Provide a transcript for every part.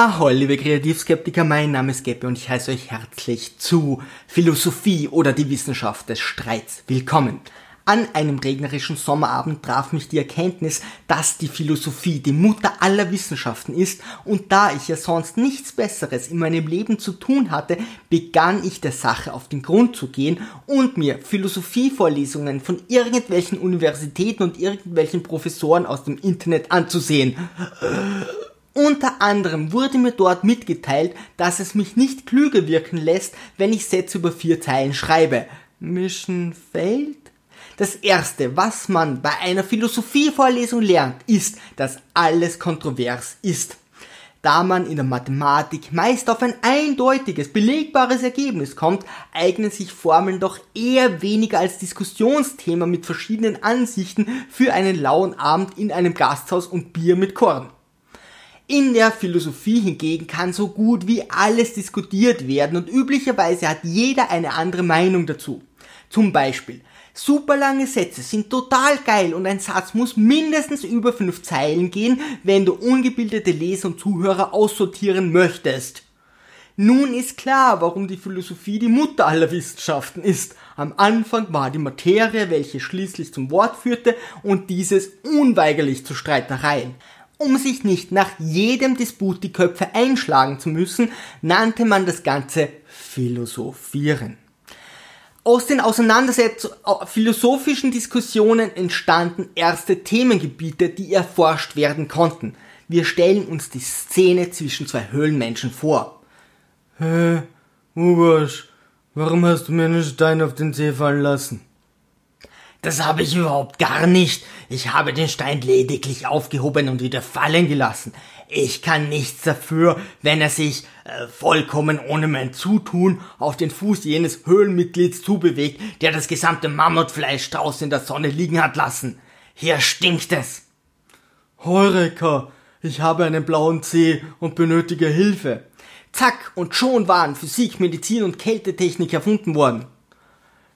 Ahoi, liebe Kreativskeptiker, mein Name ist Geppe und ich heiße euch herzlich zu Philosophie oder die Wissenschaft des Streits willkommen. An einem regnerischen Sommerabend traf mich die Erkenntnis, dass die Philosophie die Mutter aller Wissenschaften ist und da ich ja sonst nichts Besseres in meinem Leben zu tun hatte, begann ich der Sache auf den Grund zu gehen und mir Philosophievorlesungen von irgendwelchen Universitäten und irgendwelchen Professoren aus dem Internet anzusehen. Unter anderem wurde mir dort mitgeteilt, dass es mich nicht klüger wirken lässt, wenn ich Sätze über vier Zeilen schreibe. Mission failed? Das erste, was man bei einer Philosophievorlesung lernt, ist, dass alles kontrovers ist. Da man in der Mathematik meist auf ein eindeutiges, belegbares Ergebnis kommt, eignen sich Formeln doch eher weniger als Diskussionsthema mit verschiedenen Ansichten für einen lauen Abend in einem Gasthaus und Bier mit Korn. In der Philosophie hingegen kann so gut wie alles diskutiert werden und üblicherweise hat jeder eine andere Meinung dazu. Zum Beispiel, super lange Sätze sind total geil und ein Satz muss mindestens über fünf Zeilen gehen, wenn du ungebildete Leser und Zuhörer aussortieren möchtest. Nun ist klar, warum die Philosophie die Mutter aller Wissenschaften ist. Am Anfang war die Materie, welche schließlich zum Wort führte und dieses unweigerlich zu Streitereien. Um sich nicht nach jedem Disput die Köpfe einschlagen zu müssen, nannte man das Ganze Philosophieren. Aus den philosophischen Diskussionen entstanden erste Themengebiete, die erforscht werden konnten. Wir stellen uns die Szene zwischen zwei Höhlenmenschen vor. Hä, Ugosch, warum hast du mir einen Stein auf den See fallen lassen? Das habe ich überhaupt gar nicht. Ich habe den Stein lediglich aufgehoben und wieder fallen gelassen. Ich kann nichts dafür, wenn er sich äh, vollkommen ohne mein Zutun auf den Fuß jenes Höhlenmitglieds zubewegt, der das gesamte Mammutfleisch draußen in der Sonne liegen hat lassen. Hier stinkt es. Heureka, ich habe einen blauen Zeh und benötige Hilfe. Zack, und schon waren Physik, Medizin und Kältetechnik erfunden worden.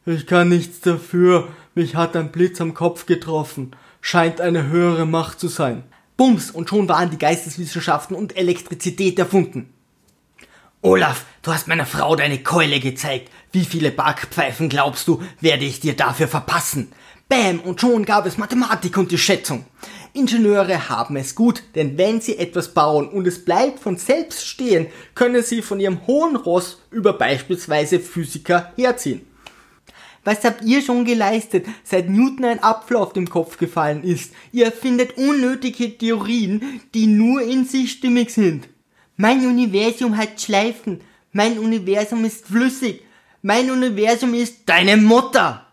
Ich kann nichts dafür, mich hat ein Blitz am Kopf getroffen. Scheint eine höhere Macht zu sein. Bums, und schon waren die Geisteswissenschaften und Elektrizität erfunden. Olaf, du hast meiner Frau deine Keule gezeigt. Wie viele Backpfeifen glaubst du, werde ich dir dafür verpassen? Bäm, und schon gab es Mathematik und die Schätzung. Ingenieure haben es gut, denn wenn sie etwas bauen und es bleibt von selbst stehen, können sie von ihrem hohen Ross über beispielsweise Physiker herziehen. Was habt ihr schon geleistet, seit Newton ein Apfel auf dem Kopf gefallen ist? Ihr erfindet unnötige Theorien, die nur in sich stimmig sind. Mein Universum hat Schleifen. Mein Universum ist flüssig. Mein Universum ist deine Mutter.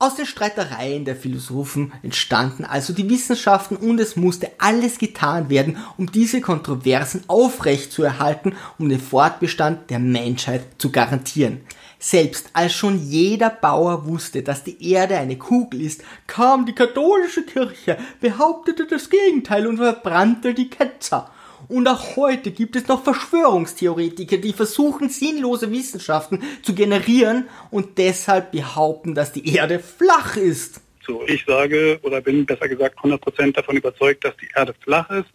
Aus den Streitereien der Philosophen entstanden also die Wissenschaften und es musste alles getan werden, um diese Kontroversen aufrecht zu erhalten, um den Fortbestand der Menschheit zu garantieren. Selbst als schon jeder Bauer wusste, dass die Erde eine Kugel ist, kam die katholische Kirche, behauptete das Gegenteil und verbrannte die Ketzer. Und auch heute gibt es noch Verschwörungstheoretiker, die versuchen, sinnlose Wissenschaften zu generieren und deshalb behaupten, dass die Erde flach ist. So, ich sage oder bin besser gesagt 100% davon überzeugt, dass die Erde flach ist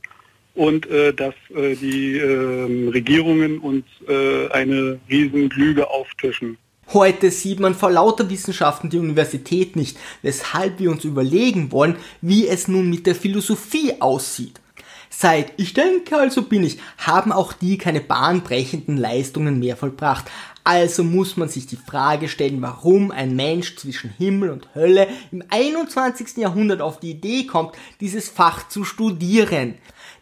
und äh, dass äh, die äh, Regierungen uns äh, eine Riesenlüge auftischen. Heute sieht man vor lauter Wissenschaften die Universität nicht, weshalb wir uns überlegen wollen, wie es nun mit der Philosophie aussieht. Seit Ich denke, also bin ich, haben auch die keine bahnbrechenden Leistungen mehr vollbracht. Also muss man sich die Frage stellen, warum ein Mensch zwischen Himmel und Hölle im 21. Jahrhundert auf die Idee kommt, dieses Fach zu studieren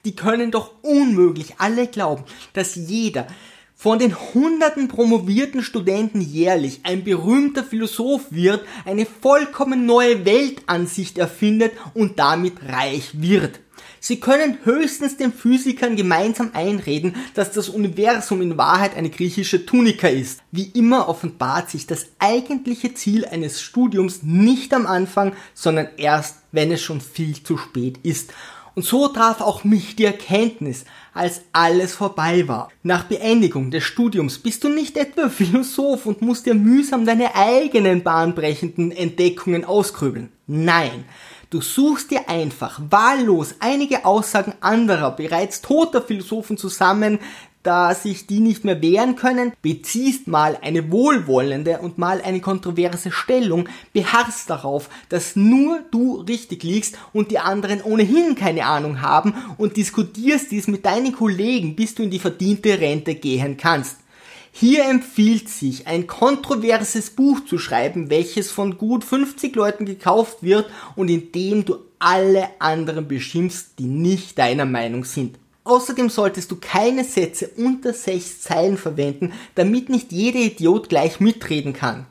die können doch unmöglich alle glauben, dass jeder von den hunderten promovierten Studenten jährlich ein berühmter Philosoph wird, eine vollkommen neue Weltansicht erfindet und damit reich wird. Sie können höchstens den Physikern gemeinsam einreden, dass das Universum in Wahrheit eine griechische Tunika ist. Wie immer offenbart sich das eigentliche Ziel eines Studiums nicht am Anfang, sondern erst, wenn es schon viel zu spät ist. Und so traf auch mich die Erkenntnis, als alles vorbei war. Nach Beendigung des Studiums bist du nicht etwa Philosoph und musst dir mühsam deine eigenen bahnbrechenden Entdeckungen ausgrübeln. Nein, Du suchst dir einfach wahllos einige Aussagen anderer, bereits toter Philosophen zusammen, da sich die nicht mehr wehren können, beziehst mal eine wohlwollende und mal eine kontroverse Stellung, beharrst darauf, dass nur du richtig liegst und die anderen ohnehin keine Ahnung haben und diskutierst dies mit deinen Kollegen, bis du in die verdiente Rente gehen kannst. Hier empfiehlt sich, ein kontroverses Buch zu schreiben, welches von gut 50 Leuten gekauft wird und in dem du alle anderen beschimpfst, die nicht deiner Meinung sind. Außerdem solltest du keine Sätze unter sechs Zeilen verwenden, damit nicht jeder Idiot gleich mitreden kann.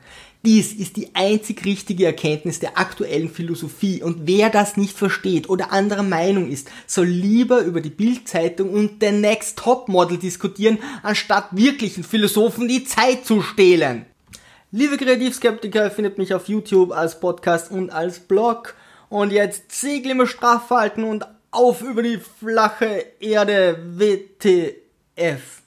Dies ist die einzig richtige Erkenntnis der aktuellen Philosophie und wer das nicht versteht oder anderer Meinung ist, soll lieber über die Bildzeitung und den Next Top Model diskutieren, anstatt wirklichen Philosophen die Zeit zu stehlen. Liebe Kreativskeptiker, findet mich auf YouTube als Podcast und als Blog. Und jetzt Segel immer straff halten und auf über die flache Erde WTF.